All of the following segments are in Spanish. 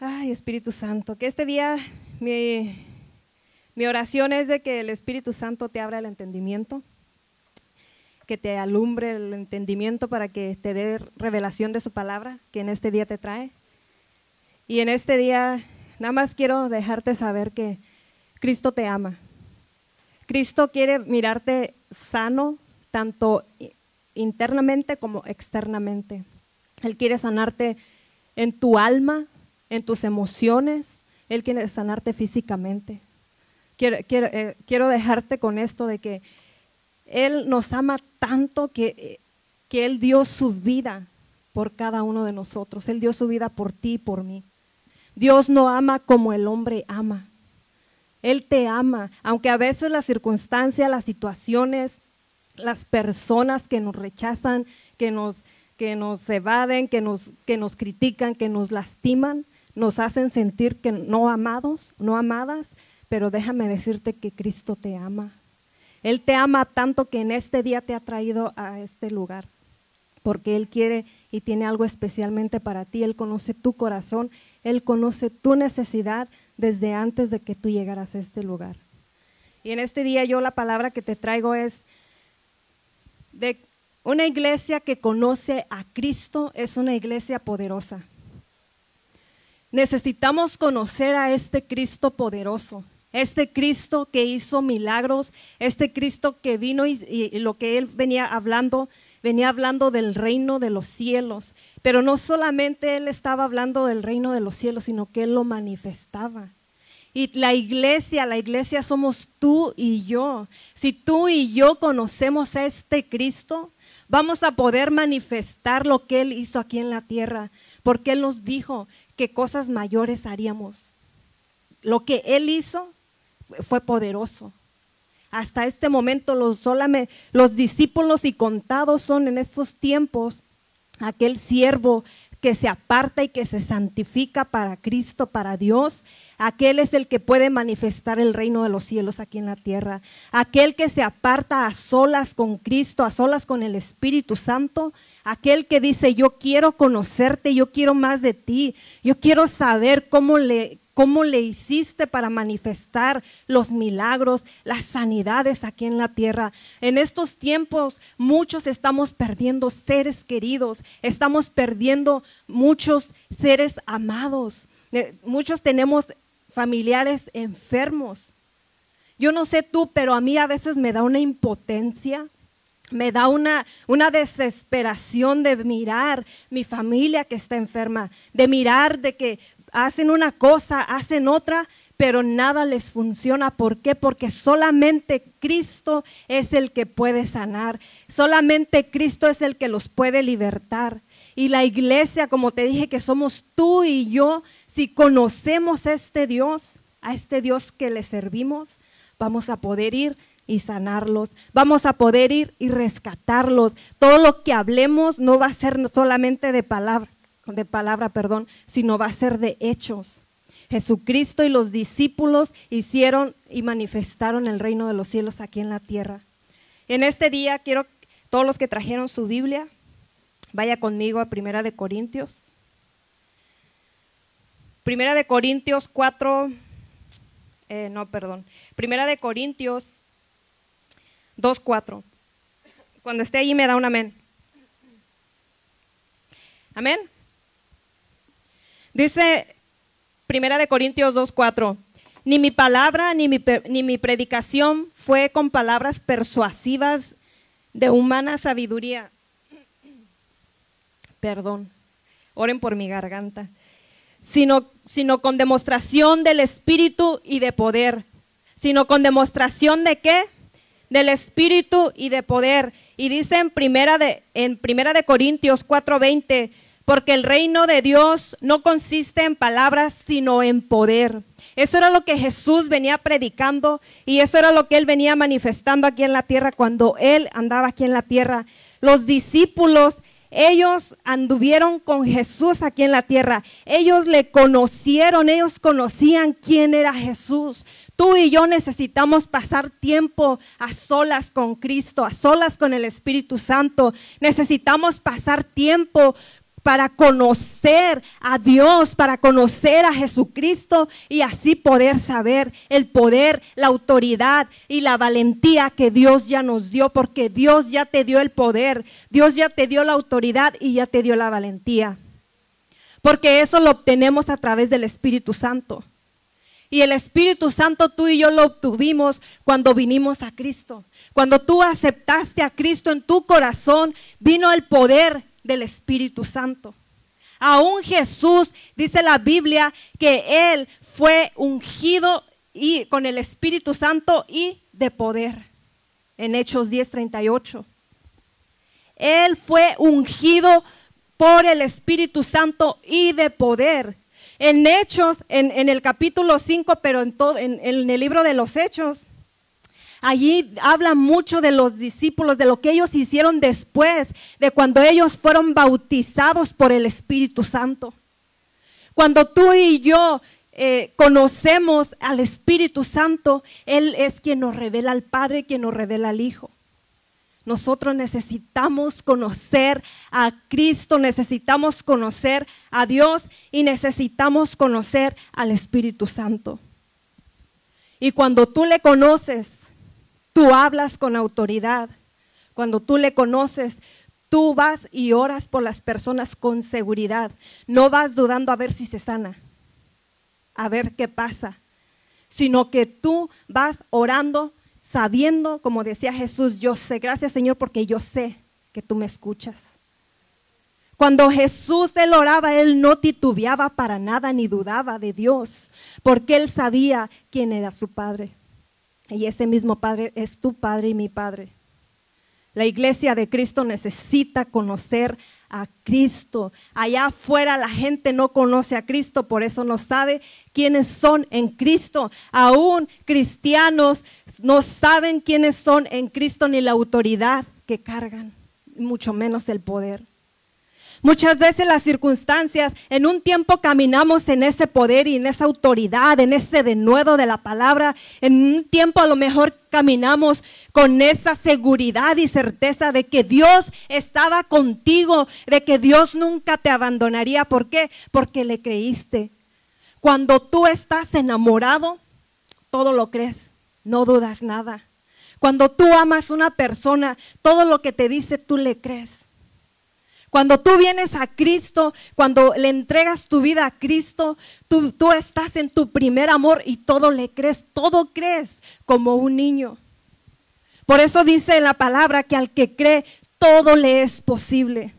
Ay, Espíritu Santo, que este día mi, mi oración es de que el Espíritu Santo te abra el entendimiento, que te alumbre el entendimiento para que te dé revelación de su palabra que en este día te trae. Y en este día nada más quiero dejarte saber que Cristo te ama. Cristo quiere mirarte sano, tanto internamente como externamente. Él quiere sanarte en tu alma, en tus emociones. Él quiere sanarte físicamente. Quiero, eh, quiero dejarte con esto de que Él nos ama tanto que, que Él dio su vida por cada uno de nosotros. Él dio su vida por ti y por mí. Dios no ama como el hombre ama. Él te ama, aunque a veces las circunstancias, las situaciones, las personas que nos rechazan, que nos, que nos evaden, que nos, que nos critican, que nos lastiman, nos hacen sentir que no amados, no amadas, pero déjame decirte que Cristo te ama. Él te ama tanto que en este día te ha traído a este lugar, porque Él quiere y tiene algo especialmente para ti. Él conoce tu corazón, Él conoce tu necesidad desde antes de que tú llegaras a este lugar. Y en este día yo la palabra que te traigo es de una iglesia que conoce a Cristo, es una iglesia poderosa. Necesitamos conocer a este Cristo poderoso, este Cristo que hizo milagros, este Cristo que vino y, lo que él venía hablando, venía hablando del reino de los cielos. Pero no solamente él estaba hablando del reino de los cielos, sino que él lo manifestaba. Y la iglesia, la iglesia somos tú y yo. Si tú y yo conocemos a este Cristo, vamos a poder manifestar lo que Él hizo aquí en la tierra, porque Él nos dijo que cosas mayores haríamos. Lo que Él hizo fue poderoso. Hasta este momento los, los discípulos y contados son en estos tiempos aquel siervo que se aparta y que se santifica para Cristo, para Dios. Aquel es el que puede manifestar el reino de los cielos aquí en la tierra. Aquel que se aparta a solas con Cristo, a solas con el Espíritu Santo. Aquel que dice, yo quiero conocerte, yo quiero más de ti. Yo quiero saber cómo le, cómo le hiciste para manifestar los milagros, las sanidades aquí en la tierra. En estos tiempos muchos estamos perdiendo seres queridos, estamos perdiendo muchos seres amados, eh, muchos tenemos familiares enfermos. Yo no sé tú, pero a mí a veces me da una impotencia me da una, una, desesperación de mirar mi familia que está enferma, de mirar de que hacen una cosa, hacen otra, pero nada les funciona. ¿Por qué? Porque solamente Cristo es el que puede sanar, solamente Cristo es el que los puede libertar. Y la iglesia, como te dije, que somos tú y yo, si conocemos a este Dios, a este Dios que le servimos, vamos a poder ir y sanarlos. Vamos a poder ir y rescatarlos. Todo lo que hablemos no va a ser solamente de palabra, de palabra, perdón, sino va a ser de hechos. Jesucristo y los discípulos hicieron y manifestaron el reino de los cielos aquí en la tierra. En este día quiero todos los que trajeron su Biblia, vaya conmigo a Primera de Corintios. Primera de Corintios 4, eh, no, perdón. Primera de Corintios 2, 4. Cuando esté allí me da un amén. Amén. Dice Primera de Corintios 2:4, ni mi palabra ni mi, ni mi predicación fue con palabras persuasivas de humana sabiduría. Perdón, oren por mi garganta. Sino, sino con demostración del Espíritu y de poder. Sino con demostración de qué? Del Espíritu y de poder. Y dice en primera de, en primera de Corintios 4:20, porque el reino de Dios no consiste en palabras, sino en poder. Eso era lo que Jesús venía predicando y eso era lo que él venía manifestando aquí en la tierra cuando él andaba aquí en la tierra. Los discípulos, ellos anduvieron con Jesús aquí en la tierra. Ellos le conocieron, ellos conocían quién era Jesús. Tú y yo necesitamos pasar tiempo a solas con Cristo, a solas con el Espíritu Santo. Necesitamos pasar tiempo para conocer a Dios, para conocer a Jesucristo y así poder saber el poder, la autoridad y la valentía que Dios ya nos dio, porque Dios ya te dio el poder, Dios ya te dio la autoridad y ya te dio la valentía. Porque eso lo obtenemos a través del Espíritu Santo. Y el Espíritu Santo tú y yo lo obtuvimos cuando vinimos a Cristo. Cuando tú aceptaste a Cristo en tu corazón, vino el poder del Espíritu Santo. Aún Jesús, dice la Biblia, que Él fue ungido y, con el Espíritu Santo y de poder. En Hechos 10:38. Él fue ungido por el Espíritu Santo y de poder. En Hechos, en, el capítulo 5, pero en, todo, en el libro de los Hechos, Allí habla mucho de los discípulos, de lo que ellos hicieron después, de cuando ellos fueron bautizados por el Espíritu Santo. Cuando tú y yo eh, conocemos al Espíritu Santo, Él es quien nos revela al Padre, quien nos revela al Hijo. Nosotros necesitamos conocer a Cristo, necesitamos conocer a Dios y necesitamos conocer al Espíritu Santo. Y cuando tú le conoces, Tú hablas con autoridad. Cuando tú le conoces, tú vas y oras por las personas con seguridad. No vas dudando a ver si se sana, a ver qué pasa, sino que tú vas orando sabiendo, como decía Jesús, yo sé, gracias Señor porque yo sé que tú me escuchas. Cuando Jesús él oraba, él no titubeaba para nada ni dudaba de Dios, porque él sabía quién era su Padre. Y ese mismo Padre es tu Padre y mi Padre. La iglesia de Cristo necesita conocer a Cristo. Allá afuera la gente no conoce a Cristo, por eso no sabe quiénes son en Cristo. Aún cristianos no saben quiénes son en Cristo ni la autoridad que cargan, mucho menos el poder. Muchas veces las circunstancias, en un tiempo caminamos en ese poder y en esa autoridad, en ese denuedo de la palabra. En un tiempo a lo mejor caminamos con esa seguridad y certeza de que Dios estaba contigo, de que Dios nunca te abandonaría. ¿Por qué? Porque le creíste. Cuando tú estás enamorado, todo lo crees, no dudas nada. Cuando tú amas a una persona, todo lo que te dice tú le crees. Cuando tú vienes a Cristo, cuando le entregas tu vida a Cristo, tú, tú estás en tu primer amor y todo le crees, todo crees como un niño. Por eso dice la palabra que al que cree, todo le es posible.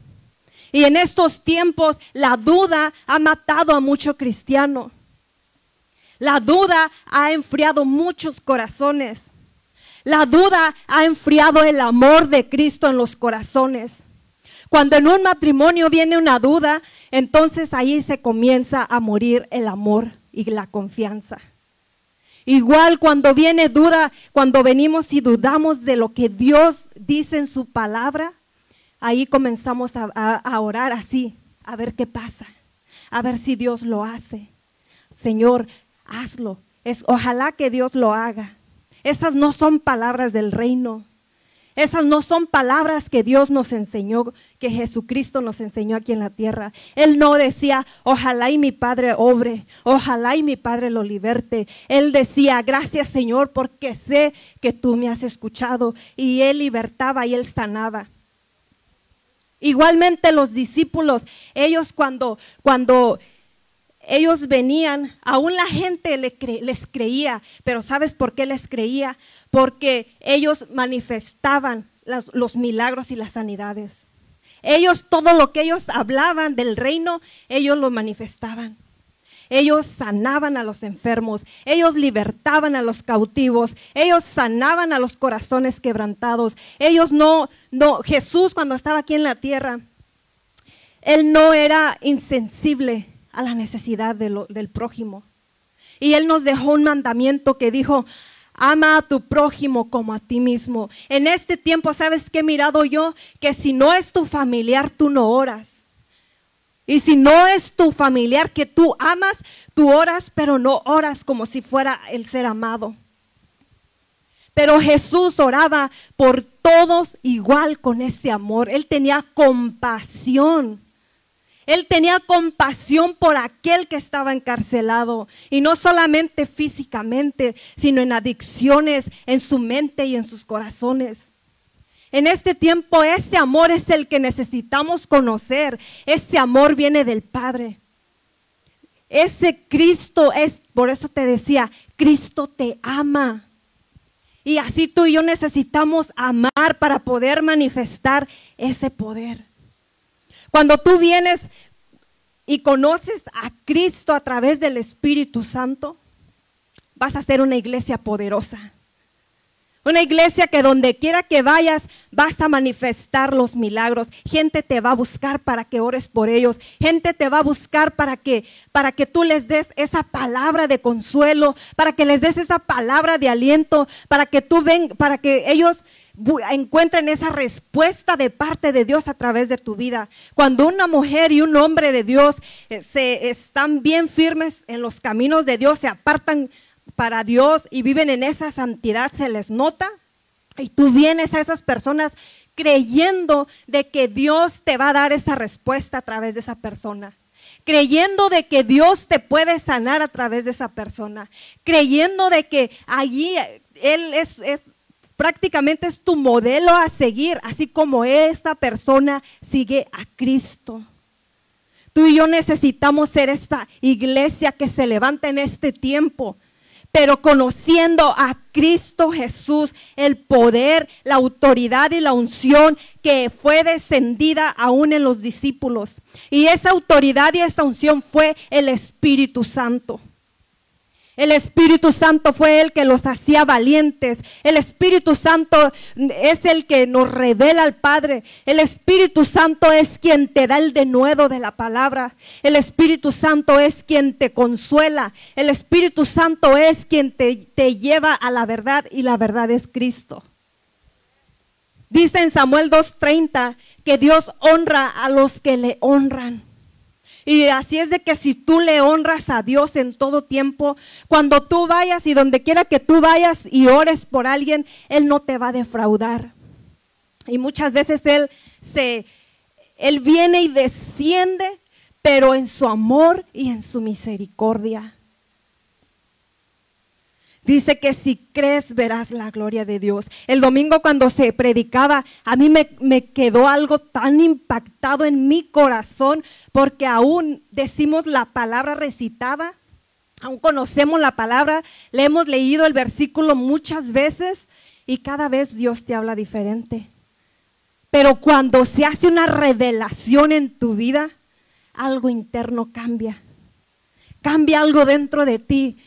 Y en estos tiempos la duda ha matado a mucho cristiano. La duda ha enfriado muchos corazones. La duda ha enfriado el amor de Cristo en los corazones. Cuando en un matrimonio viene una duda, entonces ahí se comienza a morir el amor y la confianza. Igual cuando viene duda, cuando venimos y dudamos de lo que Dios dice en su palabra, ahí comenzamos a, orar así, a ver qué pasa, a ver si Dios lo hace. Señor, hazlo. Es, ojalá que Dios lo haga. Esas no son palabras del reino. Esas no son palabras que Dios nos enseñó, que Jesucristo nos enseñó aquí en la tierra. Él no decía, ojalá y mi Padre obre, ojalá y mi Padre lo liberte. Él decía, gracias Señor, porque sé que tú me has escuchado. Y Él libertaba y Él sanaba. Igualmente los discípulos, ellos cuando, cuando ellos venían, aún la gente les creía, pero ¿sabes por qué les creía? Porque ellos manifestaban los milagros y las sanidades. Ellos, todo lo que ellos hablaban del reino, ellos lo manifestaban. Ellos sanaban a los enfermos, ellos libertaban a los cautivos, ellos sanaban a los corazones quebrantados. Ellos no, no, Jesús cuando estaba aquí en la tierra, él no era insensible a la necesidad del prójimo. Y Él nos dejó un mandamiento que dijo, ama a tu prójimo como a ti mismo. En este tiempo, ¿sabes qué he mirado yo? Que si no es tu familiar, tú no oras. Y si no es tu familiar que tú amas, tú oras, pero no oras como si fuera el ser amado. Pero Jesús oraba por todos igual con ese amor. Él tenía compasión Él tenía compasión por aquel que estaba encarcelado. Y no solamente físicamente, sino en adicciones, en su mente y en sus corazones. En este tiempo ese amor es el que necesitamos conocer. Ese amor viene del Padre. Ese Cristo es, por eso te decía, Cristo te ama. Y así tú y yo necesitamos amar para poder manifestar ese poder. Cuando tú vienes y conoces a Cristo a través del Espíritu Santo, vas a ser una iglesia poderosa. Una iglesia que donde quiera que vayas vas a manifestar los milagros. Gente te va a buscar para que ores por ellos. Gente te va a buscar para que para que tú les des esa palabra de consuelo, para que les des esa palabra de aliento, para que tú ven, para que ellos encuentren esa respuesta de parte de Dios a través de tu vida. Cuando una mujer y un hombre de Dios eh, se están bien firmes en los caminos de Dios, se apartan para Dios y viven en esa santidad, se les nota. Y tú vienes a esas personas creyendo de que Dios te va a dar esa respuesta a través de esa persona. Creyendo de que Dios te puede sanar a través de esa persona. Creyendo de que allí Él es, es prácticamente es tu modelo a seguir, así como esta persona sigue a Cristo. Tú y yo necesitamos ser esta iglesia que se levanta en este tiempo, pero conociendo a Cristo Jesús, el poder, la autoridad y la unción que fue descendida aún en los discípulos. Y esa autoridad y esa unción fue el Espíritu Santo. El Espíritu Santo fue el que los hacía valientes. El Espíritu Santo es el que nos revela al Padre. El Espíritu Santo es quien te da el denuedo de la palabra. El Espíritu Santo es quien te consuela. El Espíritu Santo es quien te, te lleva a la verdad y la verdad es Cristo. Dice en Samuel 2.30 que Dios honra a los que le honran. Y así es de que si tú le honras a Dios en todo tiempo, cuando tú vayas y donde quiera que tú vayas y ores por alguien, Él no te va a defraudar. Y muchas veces Él se, Él viene y desciende, pero en su amor y en su misericordia. Dice que si crees verás la gloria de Dios. El domingo cuando se predicaba, a mí me, me, quedó algo tan impactado en mi corazón porque aún decimos la palabra recitada, aún conocemos la palabra, le hemos leído el versículo muchas veces y cada vez Dios te habla diferente. Pero cuando se hace una revelación en tu vida, algo interno cambia. Cambia algo dentro de ti.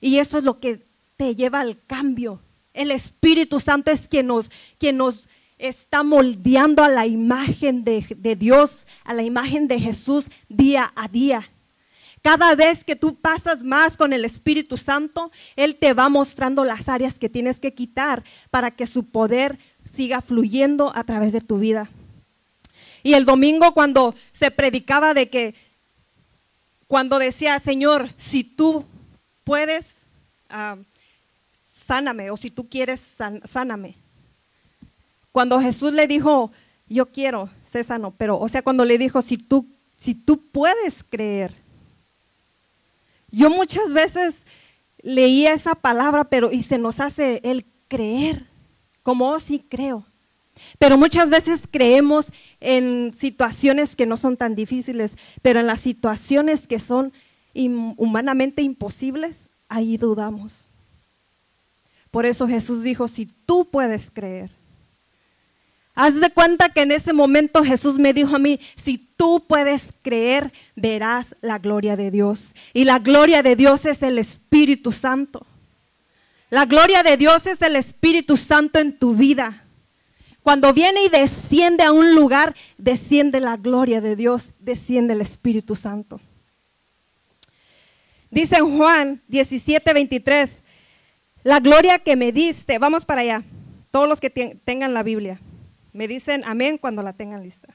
Y eso es lo que lleva al cambio. El Espíritu Santo es quien nos, quien nos está moldeando a la imagen de, de Dios, a la imagen de Jesús día a día. Cada vez que tú pasas más con el Espíritu Santo, Él te va mostrando las áreas que tienes que quitar para que su poder siga fluyendo a través de tu vida. Y el domingo cuando se predicaba de que, cuando decía, Señor, si tú puedes, ah, sáname, o si tú quieres, sáname. Cuando Jesús le dijo, yo quiero, sano, pero, o sea, cuando le dijo, si tú, si tú puedes creer. Yo muchas veces leía esa palabra, pero y se nos hace el creer, como oh, sí creo. Pero muchas veces creemos en situaciones que no son tan difíciles, pero en las situaciones que son humanamente imposibles, ahí dudamos. Por eso Jesús dijo, si tú puedes creer. Haz de cuenta que en ese momento Jesús me dijo a mí, si tú puedes creer, verás la gloria de Dios. Y la gloria de Dios es el Espíritu Santo. La gloria de Dios es el Espíritu Santo en tu vida. Cuando viene y desciende a un lugar, desciende la gloria de Dios, desciende el Espíritu Santo. Dice en Juan 17, 23, la gloria que me diste, vamos para allá, todos los que tengan la Biblia, me dicen amén cuando la tengan lista.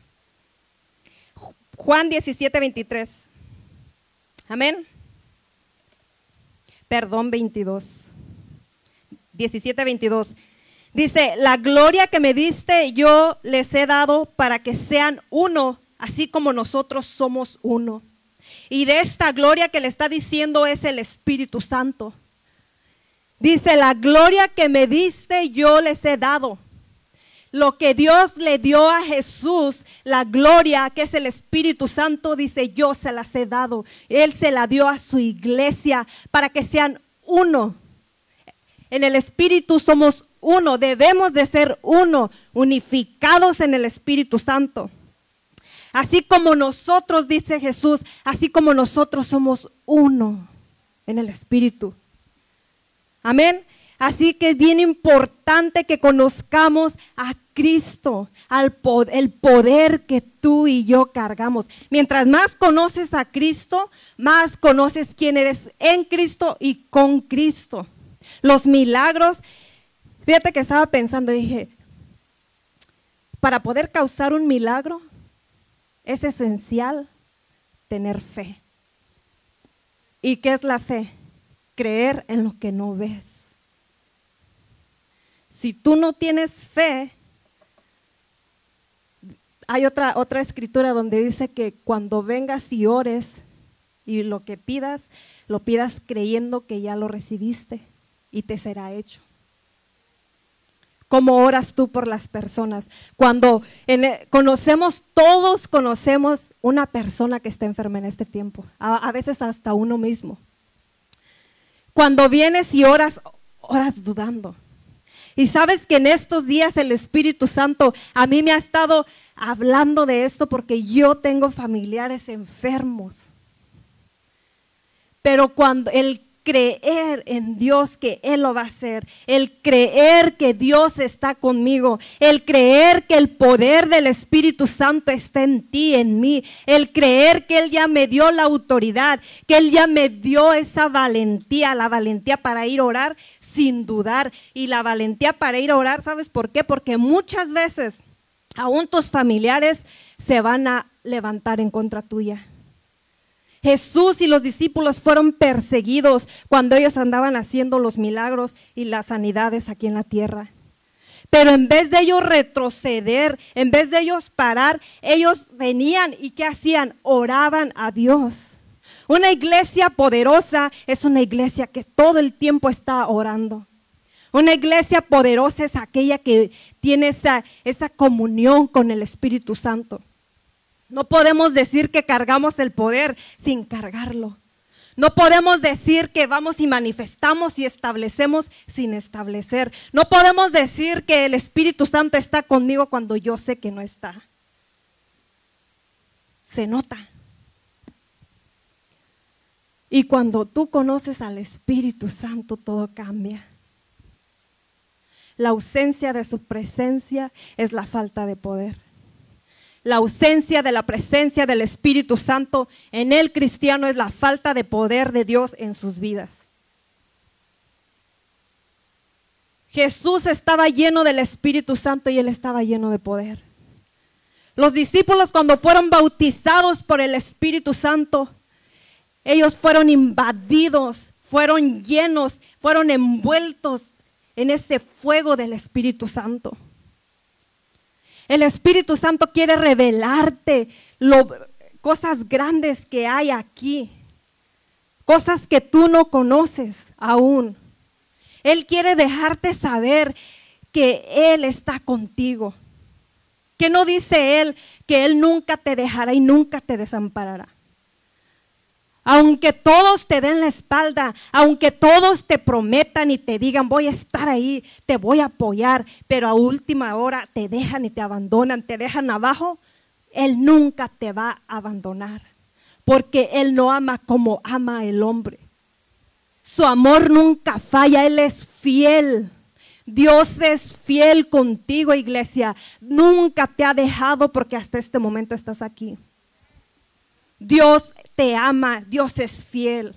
Juan 17, 23. Amén. Perdón, 22. 17, 22. Dice, la gloria que me diste yo les he dado para que sean uno así como nosotros somos uno. Y de esta gloria que le está diciendo es el Espíritu Santo. Dice, la gloria que me diste yo les he dado. Lo que Dios le dio a Jesús, la gloria que es el Espíritu Santo, dice, yo se las he dado. Él se la dio a su iglesia para que sean uno. En el Espíritu somos uno, debemos de ser uno, unificados en el Espíritu Santo. Así como nosotros, dice Jesús, así como nosotros somos uno en el Espíritu. Amén. Así que es bien importante que conozcamos a Cristo, al el poder que tú y yo cargamos. Mientras más conoces a Cristo, más conoces quién eres en Cristo y con Cristo. Los milagros, fíjate que estaba pensando, dije, para poder causar un milagro, es esencial tener fe. ¿Y qué es la fe? Creer en lo que no ves. Si tú no tienes fe, hay otra, otra escritura donde dice que cuando vengas y ores y lo que pidas, lo pidas creyendo que ya lo recibiste y te será hecho. ¿Cómo oras tú por las personas? Cuando e, conocemos, todos conocemos una persona que está enferma en este tiempo, a, veces hasta uno mismo. Cuando vienes y oras, oras dudando. Y sabes que en estos días el Espíritu Santo a mí me ha estado hablando de esto porque yo tengo familiares enfermos. Pero cuando el creer en Dios que Él lo va a hacer, el creer que Dios está conmigo, el creer que el poder del Espíritu Santo está en ti, en mí, el creer que Él ya me dio la autoridad, que Él ya me dio esa valentía, la valentía para ir a orar sin dudar y la valentía para ir a orar, ¿sabes por qué? Porque muchas veces aún tus familiares se van a levantar en contra tuya Jesús y los discípulos fueron perseguidos cuando ellos andaban haciendo los milagros y las sanidades aquí en la tierra. Pero en vez de ellos retroceder, en vez de ellos parar, ellos venían y ¿qué hacían? Oraban a Dios. Una iglesia poderosa es una iglesia que todo el tiempo está orando. Una iglesia poderosa es aquella que tiene esa, esa comunión con el Espíritu Santo. No podemos decir que cargamos el poder sin cargarlo. No podemos decir que vamos y manifestamos y establecemos sin establecer. No podemos decir que el Espíritu Santo está conmigo cuando yo sé que no está. Se nota. Y cuando tú conoces al Espíritu Santo, todo cambia. La ausencia de su presencia es la falta de poder la ausencia de la presencia del Espíritu Santo en el cristiano es la falta de poder de Dios en sus vidas. Jesús estaba lleno del Espíritu Santo y él estaba lleno de poder. Los discípulos cuando fueron bautizados por el Espíritu Santo, ellos fueron invadidos, fueron llenos, fueron envueltos en ese fuego del Espíritu Santo. El Espíritu Santo quiere revelarte cosas grandes que hay aquí, cosas que tú no conoces aún. Él quiere dejarte saber que Él está contigo. Que no dice Él que Él nunca te dejará y nunca te desamparará. Aunque todos te den la espalda, aunque todos te prometan y te digan, voy a estar ahí, te voy a apoyar, pero a última hora te dejan y te abandonan, te dejan abajo, Él nunca te va a abandonar, porque Él no ama como ama el hombre. Su amor nunca falla, Él es fiel. Dios es fiel contigo, iglesia. Nunca te ha dejado porque hasta este momento estás aquí. Dios te ama, Dios es fiel.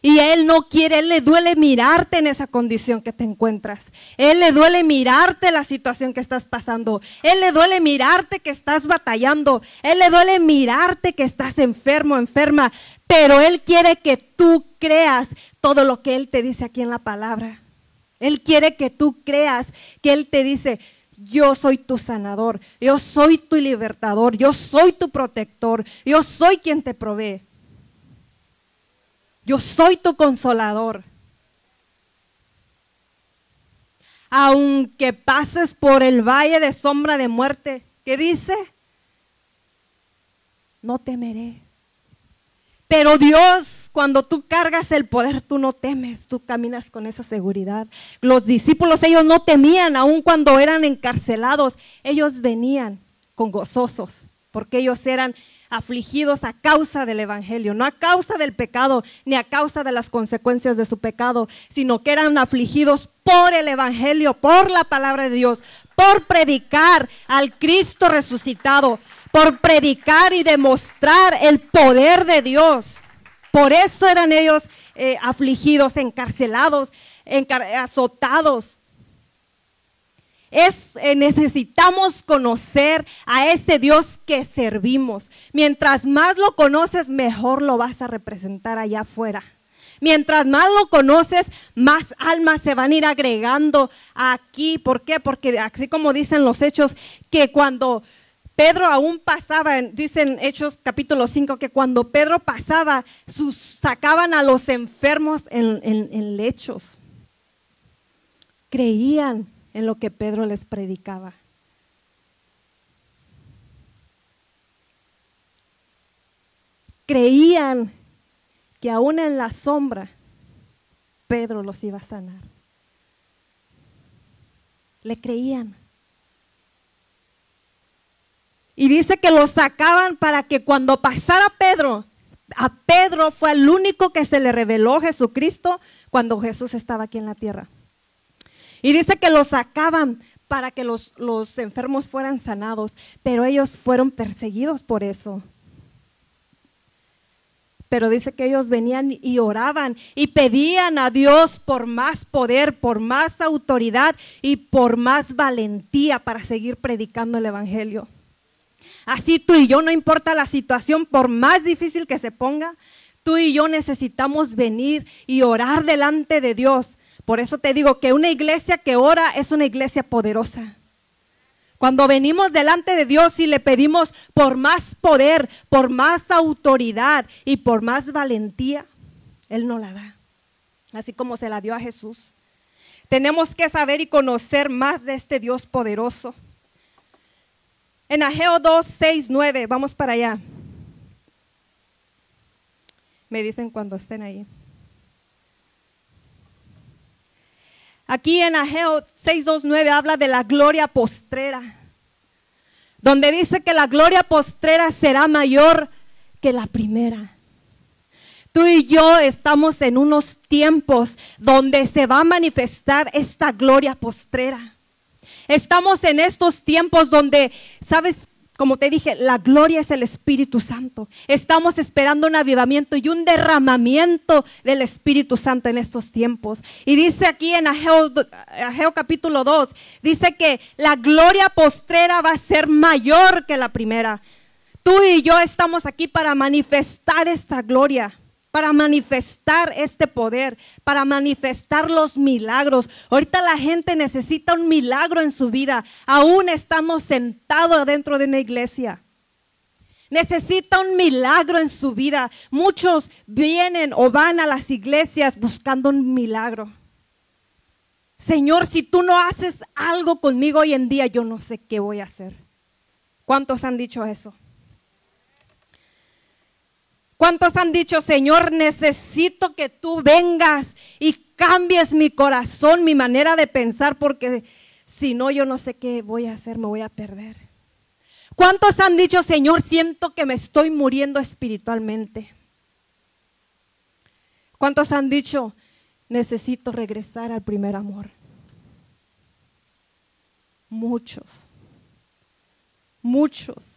Y Él no quiere, Él le duele mirarte en esa condición que te encuentras. Él le duele mirarte la situación que estás pasando. Él le duele mirarte que estás batallando. Él le duele mirarte que estás enfermo, enferma. Pero Él quiere que tú creas todo lo que Él te dice aquí en la palabra. Él quiere que tú creas que Él te dice, yo soy tu sanador, yo soy tu libertador, yo soy tu protector, yo soy quien te provee. Yo soy tu consolador. Aunque pases por el valle de sombra de muerte, ¿qué dice? No temeré. Pero Dios cuando tú cargas el poder, tú no temes, tú caminas con esa seguridad. Los discípulos, ellos no temían, aun cuando eran encarcelados, ellos venían con gozosos, porque ellos eran afligidos a causa del Evangelio, no a causa del pecado, ni a causa de las consecuencias de su pecado, sino que eran afligidos por el Evangelio, por la palabra de Dios, por predicar al Cristo resucitado, por predicar y demostrar el poder de Dios. Por eso eran ellos eh, afligidos, encarcelados, azotados. Es, eh, necesitamos conocer a ese Dios que servimos. Mientras más lo conoces, mejor lo vas a representar allá afuera. Mientras más lo conoces, más almas se van a ir agregando aquí. ¿Por qué? Porque así como dicen los hechos, que cuando Pedro aún pasaba, dicen Hechos capítulo 5, que cuando Pedro pasaba, sacaban a los enfermos en, lechos. Creían en lo que Pedro les predicaba. Creían que aún en la sombra Pedro los iba a sanar. Le creían. Y dice que lo sacaban para que cuando pasara Pedro, a Pedro fue el único que se le reveló Jesucristo cuando Jesús estaba aquí en la tierra. Y dice que lo sacaban para que los, los enfermos fueran sanados, pero ellos fueron perseguidos por eso. Pero dice que ellos venían y oraban y pedían a Dios por más poder, por más autoridad y por más valentía para seguir predicando el Evangelio. Así tú y yo, no importa la situación, por más difícil que se ponga, tú y yo necesitamos venir y orar delante de Dios. Por eso te digo que una iglesia que ora es una iglesia poderosa. Cuando venimos delante de Dios y le pedimos por más poder, por más autoridad y por más valentía, Él no la da. Así como se la dio a Jesús. Tenemos que saber y conocer más de este Dios poderoso. En Ageo 2, 6, 9, vamos para allá. Me dicen cuando estén ahí. Aquí en Ageo 6, 2, 9 habla de la gloria postrera, donde dice que la gloria postrera será mayor que la primera. Tú y yo estamos en unos tiempos donde se va a manifestar esta gloria postrera. Estamos en estos tiempos donde, ¿sabes? Como te dije, la gloria es el Espíritu Santo. Estamos esperando un avivamiento y un derramamiento del Espíritu Santo en estos tiempos. Y dice aquí en Ageo, capítulo 2, dice que la gloria postrera va a ser mayor que la primera. Tú y yo estamos aquí para manifestar esta gloria para manifestar este poder, para manifestar los milagros. Ahorita la gente necesita un milagro en su vida. Aún estamos sentados dentro de una iglesia. Necesita un milagro en su vida. Muchos vienen o van a las iglesias buscando un milagro. Señor, si tú no haces algo conmigo hoy en día, yo no sé qué voy a hacer. ¿Cuántos han dicho eso? ¿Cuántos han dicho, Señor, necesito que tú vengas y cambies mi corazón, mi manera de pensar, porque si no, yo no sé qué voy a hacer, me voy a perder? ¿Cuántos han dicho, Señor, siento que me estoy muriendo espiritualmente? ¿Cuántos han dicho, necesito regresar al primer amor? Muchos, muchos.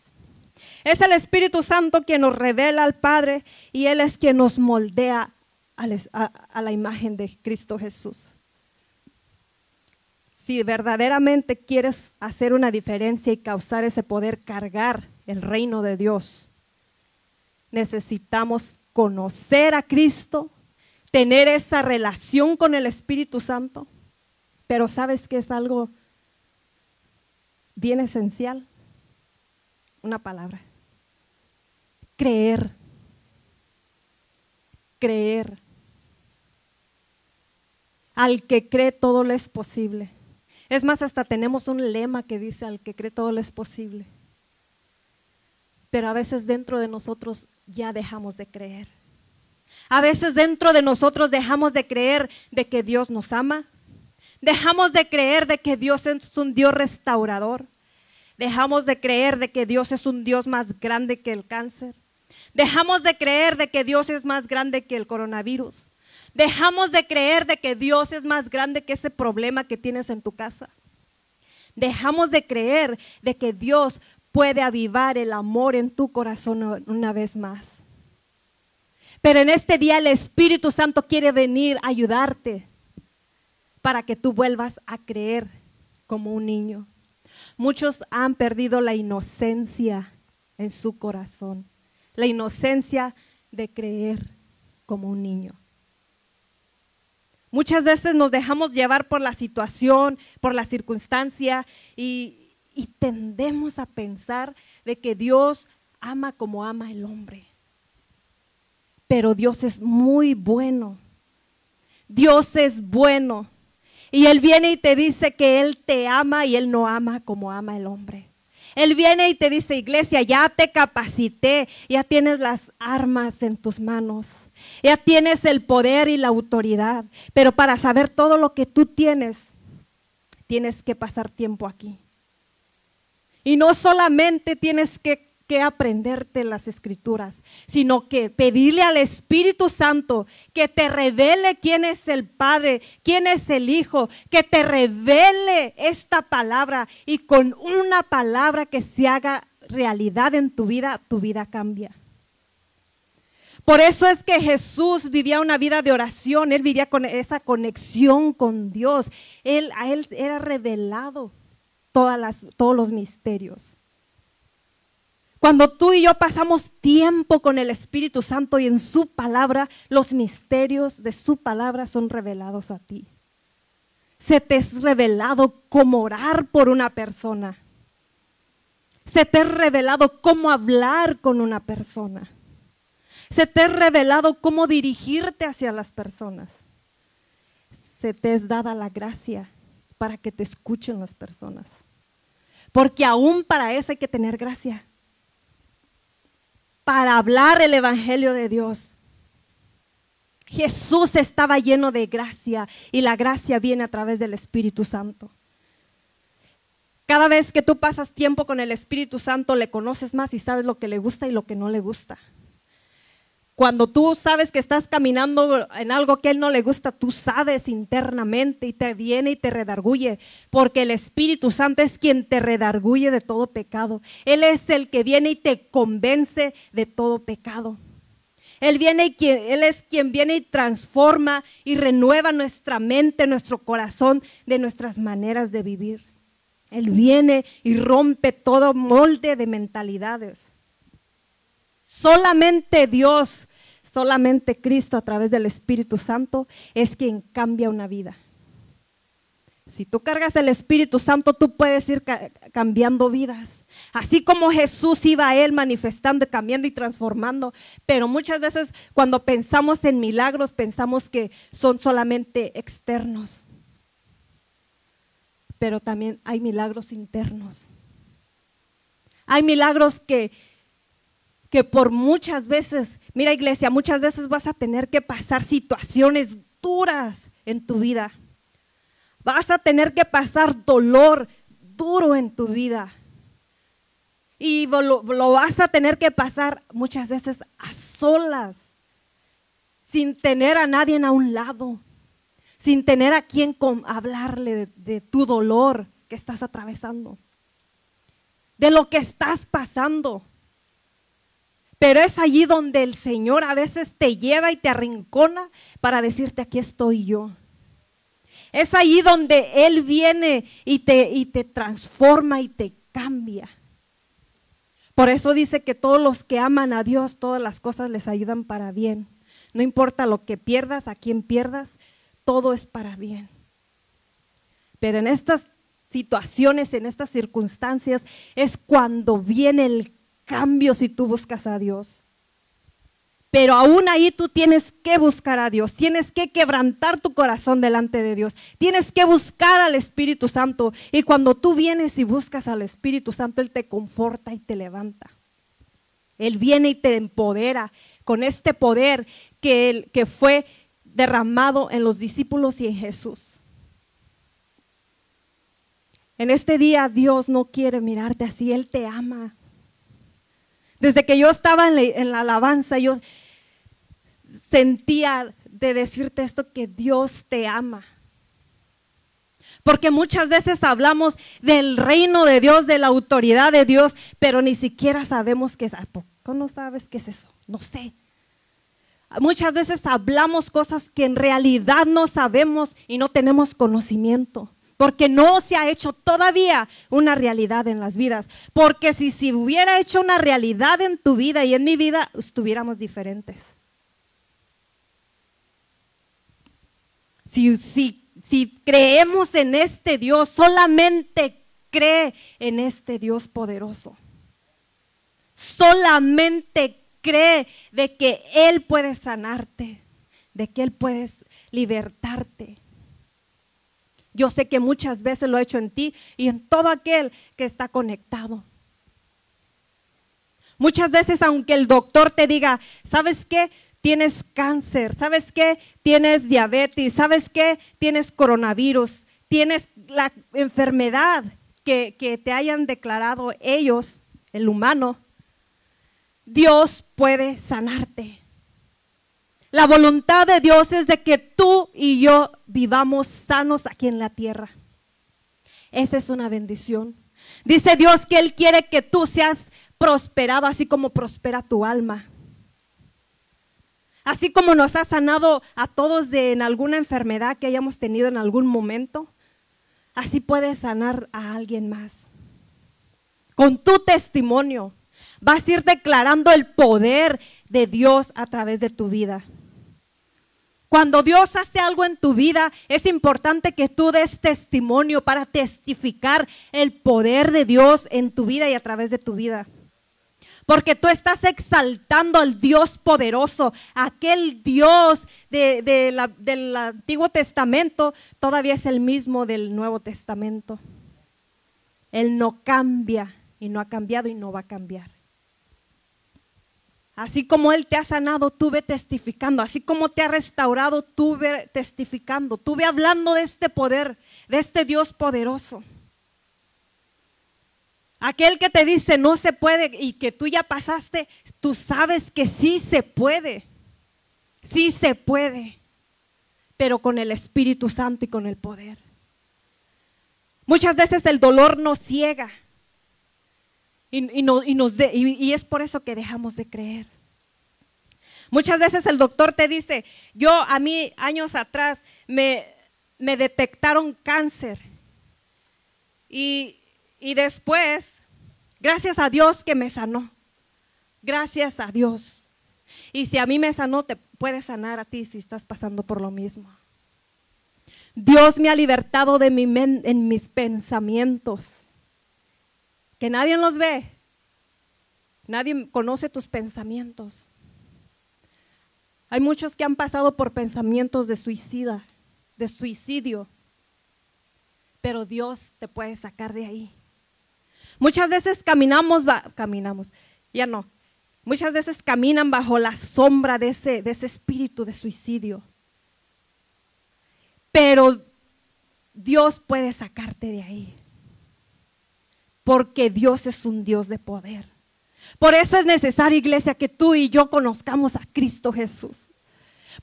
Es el Espíritu Santo quien nos revela al Padre y Él es quien nos moldea a, la imagen de Cristo Jesús. Si verdaderamente quieres hacer una diferencia y causar ese poder, cargar el reino de Dios, necesitamos conocer a Cristo, tener esa relación con el Espíritu Santo. Pero sabes que es algo bien esencial, una palabra, creer, creer. Al que cree todo le es posible. Es más, hasta tenemos un lema que dice, al que cree todo le es posible. Pero a veces dentro de nosotros ya dejamos de creer. A veces dentro de nosotros dejamos de creer de que Dios nos ama. Dejamos de creer de que Dios es un Dios restaurador. Dejamos de creer de que Dios es un Dios más grande que el cáncer. Dejamos de creer de que Dios es más grande que el coronavirus. Dejamos de creer de que Dios es más grande que ese problema que tienes en tu casa. Dejamos de creer de que Dios puede avivar el amor en tu corazón una vez más. Pero en este día el Espíritu Santo quiere venir a ayudarte para que tú vuelvas a creer como un niño. Muchos han perdido la inocencia en su corazón, la inocencia de creer como un niño. Muchas veces nos dejamos llevar por la situación, por la circunstancia y, tendemos a pensar de que Dios ama como ama el hombre. Pero Dios es muy bueno. Dios es bueno. Y Él viene y te dice que Él te ama y Él no ama como ama el hombre. Él viene y te dice, iglesia, ya te capacité, ya tienes las armas en tus manos. Ya tienes el poder y la autoridad, pero para saber todo lo que tú tienes, tienes que pasar tiempo aquí. Y no solamente tienes que, aprenderte las escrituras, sino que pedirle al Espíritu Santo que te revele quién es el Padre, quién es el Hijo, que te revele esta palabra y con una palabra que se haga realidad en tu vida, tu vida cambia. Por eso es que Jesús vivía una vida de oración, él vivía con esa conexión con Dios. Él, a él era revelado todas todos los misterios. Cuando tú y yo pasamos tiempo con el Espíritu Santo y en su palabra, los misterios de su palabra son revelados a ti. Se te es revelado cómo orar por una persona. Se te es revelado cómo hablar con una persona se te ha revelado cómo dirigirte hacia las personas. Se te es dada la gracia para que te escuchen las personas. Porque aún para eso hay que tener gracia. Para hablar el Evangelio de Dios. Jesús estaba lleno de gracia y la gracia viene a través del Espíritu Santo. Cada vez que tú pasas tiempo con el Espíritu Santo, le conoces más y sabes lo que le gusta y lo que no le gusta. Cuando tú sabes que estás caminando en algo que a Él no le gusta, tú sabes internamente y te viene y te redarguye, porque el Espíritu Santo es quien te redarguye de todo pecado. Él es el que viene y te convence de todo pecado. Él, viene y él es quien viene y transforma y renueva nuestra mente, nuestro corazón de nuestras maneras de vivir. Él viene y rompe todo molde de mentalidades. Solamente Dios Solamente Cristo a través del Espíritu Santo es quien cambia una vida. Si tú cargas el Espíritu Santo, tú puedes ir cambiando vidas. Así como Jesús iba a Él manifestando, cambiando y transformando. Pero muchas veces cuando pensamos en milagros, pensamos que son solamente externos. Pero también hay milagros internos. Hay milagros que, que por muchas veces Mira iglesia, muchas veces vas a tener que pasar situaciones duras en tu vida. Vas a tener que pasar dolor duro en tu vida. Y lo, vas a tener que pasar muchas veces a solas, sin tener a nadie a un lado, sin tener a quien hablarle de tu dolor que estás atravesando, de lo que estás pasando. Pero es allí donde el Señor a veces te lleva y te arrincona para decirte, aquí estoy yo. Es allí donde Él viene y te, y te transforma y te cambia. Por eso dice que todos los que aman a Dios, todas las cosas les ayudan para bien. No importa lo que pierdas, a quién pierdas, todo es para bien. Pero en estas situaciones, en estas circunstancias, es cuando viene el cambio si tú buscas a Dios. Pero aún ahí tú tienes que buscar a Dios, tienes que quebrantar tu corazón delante de Dios, tienes que buscar al Espíritu Santo. Y cuando tú vienes y buscas al Espíritu Santo, Él te conforta y te levanta. Él viene y te empodera con este poder que, que fue derramado en los discípulos y en Jesús. En este día Dios no quiere mirarte así, Él te ama. Desde que yo estaba en la, alabanza, yo sentía de decirte esto que Dios te ama. Porque muchas veces hablamos del reino de Dios, de la autoridad de Dios, pero ni siquiera sabemos qué es. poco no sabes qué es eso? No sé. Muchas veces hablamos cosas que en realidad no sabemos y no tenemos conocimiento porque no se ha hecho todavía una realidad en las vidas. Porque si se hubiera hecho una realidad en tu vida y en mi vida, estuviéramos diferentes. Si, si creemos en este Dios, solamente cree en este Dios poderoso. Solamente cree de que Él puede sanarte, de que Él puede libertarte. Yo sé que muchas veces lo he hecho en ti y en todo aquel que está conectado. Muchas veces, aunque el doctor te diga, ¿sabes qué? Tienes cáncer, ¿sabes qué? Tienes diabetes, ¿sabes qué? Tienes coronavirus, tienes la enfermedad que, que te hayan declarado ellos, el humano. Dios puede sanarte. La voluntad de Dios es de que tú y yo vivamos sanos aquí en la tierra. Esa es una bendición. Dice Dios que Él quiere que tú seas prosperado así como prospera tu alma. Así como nos ha sanado a todos de en alguna enfermedad que hayamos tenido en algún momento, así puedes sanar a alguien más. Con tu testimonio vas a ir declarando el poder de Dios a través de tu vida. Cuando Dios hace algo en tu vida, es importante que tú des testimonio para testificar el poder de Dios en tu vida y a través de tu vida. Porque tú estás exaltando al Dios poderoso, aquel Dios del Antiguo Testamento, todavía es el mismo del Nuevo Testamento. Él no cambia y no ha cambiado y no va a cambiar. Así como Él te ha sanado, tú ve testificando. Así como te ha restaurado, tú ve testificando. Tú ve hablando de este poder, de este Dios poderoso. Aquel que te dice no se puede y que tú ya pasaste, tú sabes que sí se puede. Sí se puede. Pero con el Espíritu Santo y con el poder. Muchas veces el dolor nos ciega. Y, nos y, es por eso que dejamos de creer. Muchas veces el doctor te dice, yo a mí años atrás me, me detectaron cáncer. Y, y después, gracias a Dios que me sanó. Gracias a Dios. Y si a mí me sanó, te puede sanar a ti si estás pasando por lo mismo. Dios me ha libertado de mi en mis pensamientos que nadie los ve. Nadie conoce tus pensamientos. Hay muchos que han pasado por pensamientos de suicida, de suicidio, pero Dios te puede sacar de ahí. Muchas veces caminamos, caminamos, ya no. Muchas veces caminan bajo la sombra de ese, de ese espíritu de suicidio. Pero Dios puede sacarte de ahí porque Dios es un Dios de poder. Por eso es necesario, iglesia, que tú y yo conozcamos a Cristo Jesús.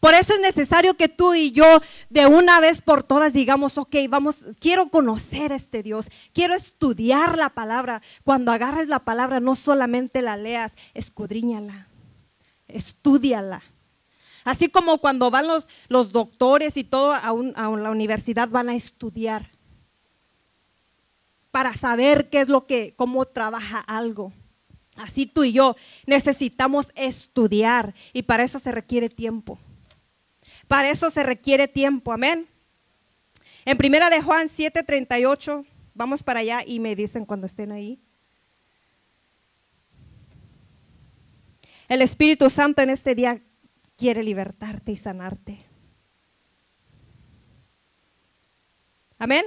Por eso es necesario que tú y yo de una vez por todas digamos, ok, vamos, quiero conocer a este Dios, quiero estudiar la palabra. Cuando agarres la palabra, no solamente la leas, escudriñala, estudiala. Así como cuando van los, los doctores y todo a, a la universidad van a estudiar para saber qué es lo que, cómo trabaja algo. Así tú y yo necesitamos estudiar y para eso se requiere tiempo. Para eso se requiere tiempo, amén. En primera de Juan 7:38 vamos para allá y me dicen cuando estén ahí. El Espíritu Santo en este día quiere libertarte y sanarte. Amén.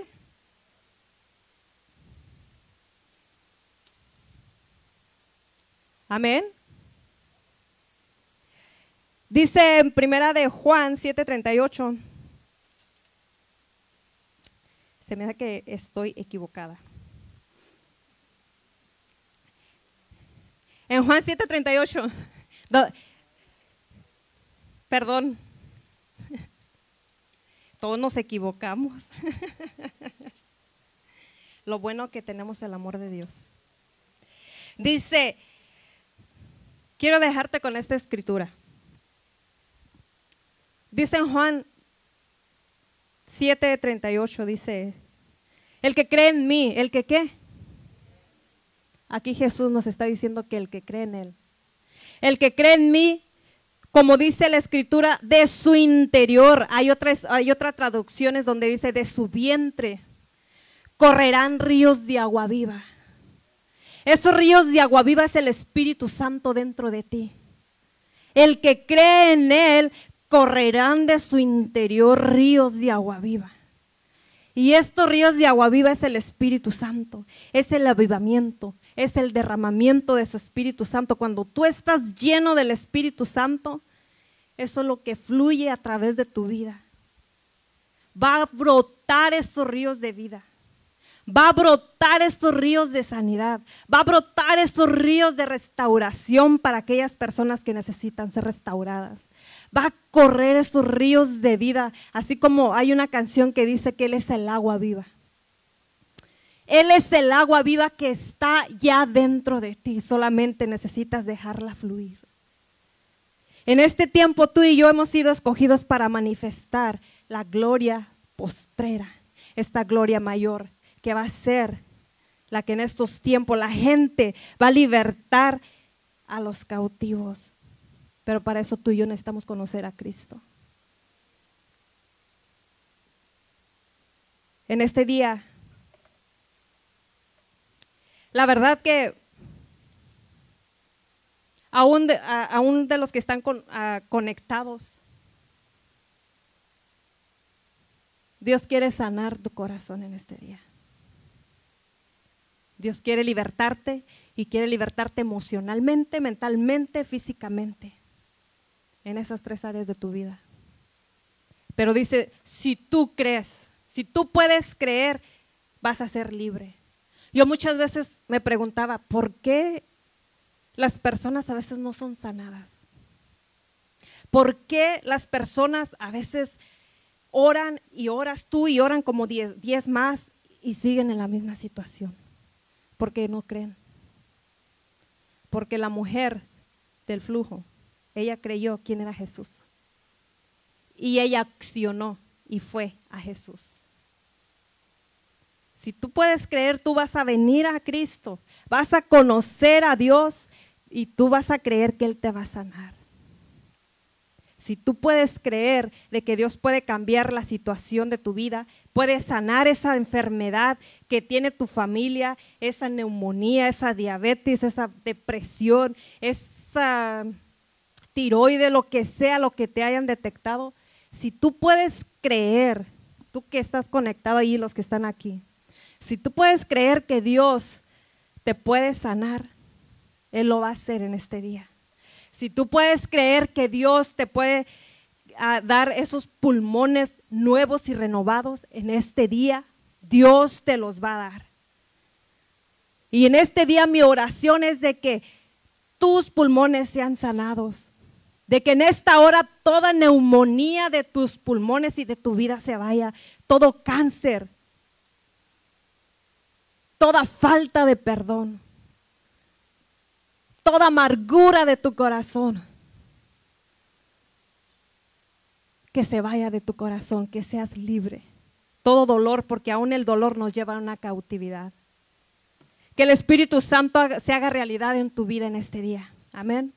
Amén. Dice en primera de Juan 7:38. Se me da que estoy equivocada. En Juan 7:38. Perdón. Todos nos equivocamos. Lo bueno que tenemos el amor de Dios. Dice, quiero dejarte con esta escritura. Dice en Juan 7:38, dice, el que cree en mí, el que qué. Aquí Jesús nos está diciendo que el que cree en Él, el que cree en mí, como dice la escritura, de su interior. Hay otras, hay otras traducciones donde dice de su vientre correrán ríos de agua viva. Esos ríos de agua viva es el Espíritu Santo dentro de ti. El que cree en Él correrán de su interior ríos de agua viva. Y estos ríos de agua viva es el Espíritu Santo, es el avivamiento, es el derramamiento de su Espíritu Santo. Cuando tú estás lleno del Espíritu Santo, eso es lo que fluye a través de tu vida. Va a brotar esos ríos de vida. Va a brotar estos ríos de sanidad. Va a brotar estos ríos de restauración para aquellas personas que necesitan ser restauradas va a correr esos ríos de vida, así como hay una canción que dice que Él es el agua viva. Él es el agua viva que está ya dentro de ti, solamente necesitas dejarla fluir. En este tiempo tú y yo hemos sido escogidos para manifestar la gloria postrera, esta gloria mayor que va a ser la que en estos tiempos la gente va a libertar a los cautivos. Pero para eso tú y yo necesitamos conocer a Cristo. En este día, la verdad que aún de, los que están conectados, Dios quiere sanar tu corazón en este día. Dios quiere libertarte y quiere libertarte emocionalmente, mentalmente, físicamente en esas tres áreas de tu vida. Pero dice, si tú crees, si tú puedes creer, vas a ser libre. Yo muchas veces me preguntaba, ¿por qué las personas a veces no son sanadas? ¿Por qué las personas a veces oran y oras tú y oran como diez, diez más y siguen en la misma situación? Porque no creen. Porque la mujer del flujo ella creyó quién era Jesús. Y ella accionó y fue a Jesús. Si tú puedes creer, tú vas a venir a Cristo, vas a conocer a Dios y tú vas a creer que Él te va a sanar. Si tú puedes creer de que Dios puede cambiar la situación de tu vida, puede sanar esa enfermedad que tiene tu familia, esa neumonía, esa diabetes, esa depresión, esa tiroide, lo que sea, lo que te hayan detectado, si tú puedes creer, tú que estás conectado ahí, los que están aquí, si tú puedes creer que Dios te puede sanar, Él lo va a hacer en este día. Si tú puedes creer que Dios te puede ah, dar esos pulmones nuevos y renovados en este día, Dios te los va a dar. Y en este día mi oración es de que tus pulmones sean sanados de que en esta hora toda neumonía de tus pulmones y de tu vida se vaya, todo cáncer, toda falta de perdón, toda amargura de tu corazón, que se vaya de tu corazón, que seas libre, todo dolor, porque aún el dolor nos lleva a una cautividad. Que el Espíritu Santo se haga realidad en tu vida en este día. Amén.